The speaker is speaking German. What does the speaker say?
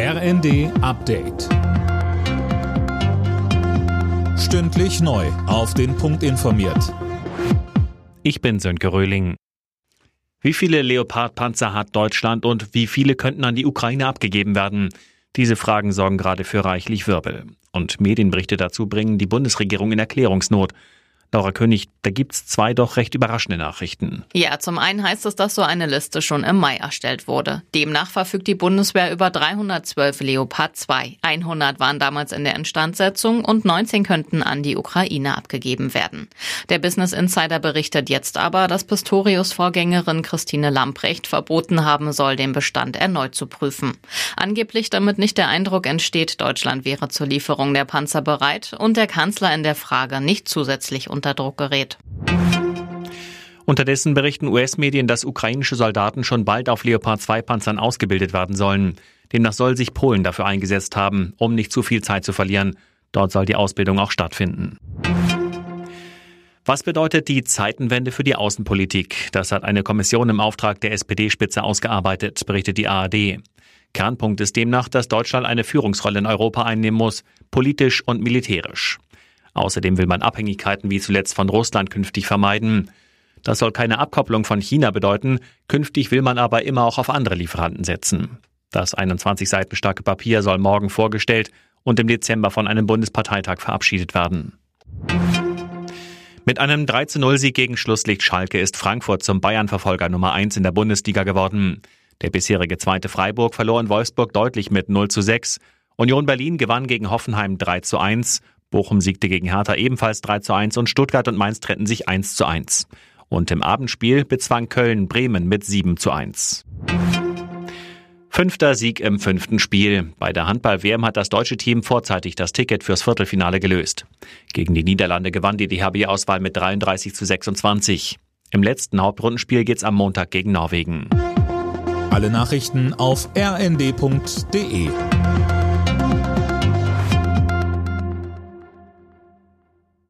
RND Update. Stündlich neu. Auf den Punkt informiert. Ich bin Sönke Röhling. Wie viele Leopard-Panzer hat Deutschland und wie viele könnten an die Ukraine abgegeben werden? Diese Fragen sorgen gerade für reichlich Wirbel. Und Medienberichte dazu bringen die Bundesregierung in Erklärungsnot. Laura König, da gibt's zwei doch recht überraschende Nachrichten. Ja, zum einen heißt es, dass so eine Liste schon im Mai erstellt wurde. Demnach verfügt die Bundeswehr über 312 Leopard 2. 100 waren damals in der Instandsetzung und 19 könnten an die Ukraine abgegeben werden. Der Business Insider berichtet jetzt aber, dass Pistorius Vorgängerin Christine Lamprecht verboten haben soll, den Bestand erneut zu prüfen. Angeblich damit nicht der Eindruck entsteht, Deutschland wäre zur Lieferung der Panzer bereit und der Kanzler in der Frage nicht zusätzlich unter Druck gerät. Unterdessen berichten US-Medien, dass ukrainische Soldaten schon bald auf Leopard 2 Panzern ausgebildet werden sollen. Demnach soll sich Polen dafür eingesetzt haben, um nicht zu viel Zeit zu verlieren. Dort soll die Ausbildung auch stattfinden. Was bedeutet die Zeitenwende für die Außenpolitik? Das hat eine Kommission im Auftrag der SPD-Spitze ausgearbeitet, berichtet die ARD. Kernpunkt ist demnach, dass Deutschland eine Führungsrolle in Europa einnehmen muss, politisch und militärisch. Außerdem will man Abhängigkeiten wie zuletzt von Russland künftig vermeiden. Das soll keine Abkopplung von China bedeuten, künftig will man aber immer auch auf andere Lieferanten setzen. Das 21 Seiten starke Papier soll morgen vorgestellt und im Dezember von einem Bundesparteitag verabschiedet werden. Mit einem 3-0-Sieg gegen Schlusslicht Schalke ist Frankfurt zum Bayern-Verfolger Nummer 1 in der Bundesliga geworden. Der bisherige zweite Freiburg verlor in Wolfsburg deutlich mit 0 zu 6. Union Berlin gewann gegen Hoffenheim 3 zu 1 Bochum siegte gegen Hertha ebenfalls 3 zu 1 und Stuttgart und Mainz trennten sich 1 zu 1. Und im Abendspiel bezwang Köln Bremen mit 7 zu 1. Fünfter Sieg im fünften Spiel. Bei der Handball-WM hat das deutsche Team vorzeitig das Ticket fürs Viertelfinale gelöst. Gegen die Niederlande gewann die DHB-Auswahl mit 33 zu 26. Im letzten Hauptrundenspiel geht's am Montag gegen Norwegen. Alle Nachrichten auf rnd.de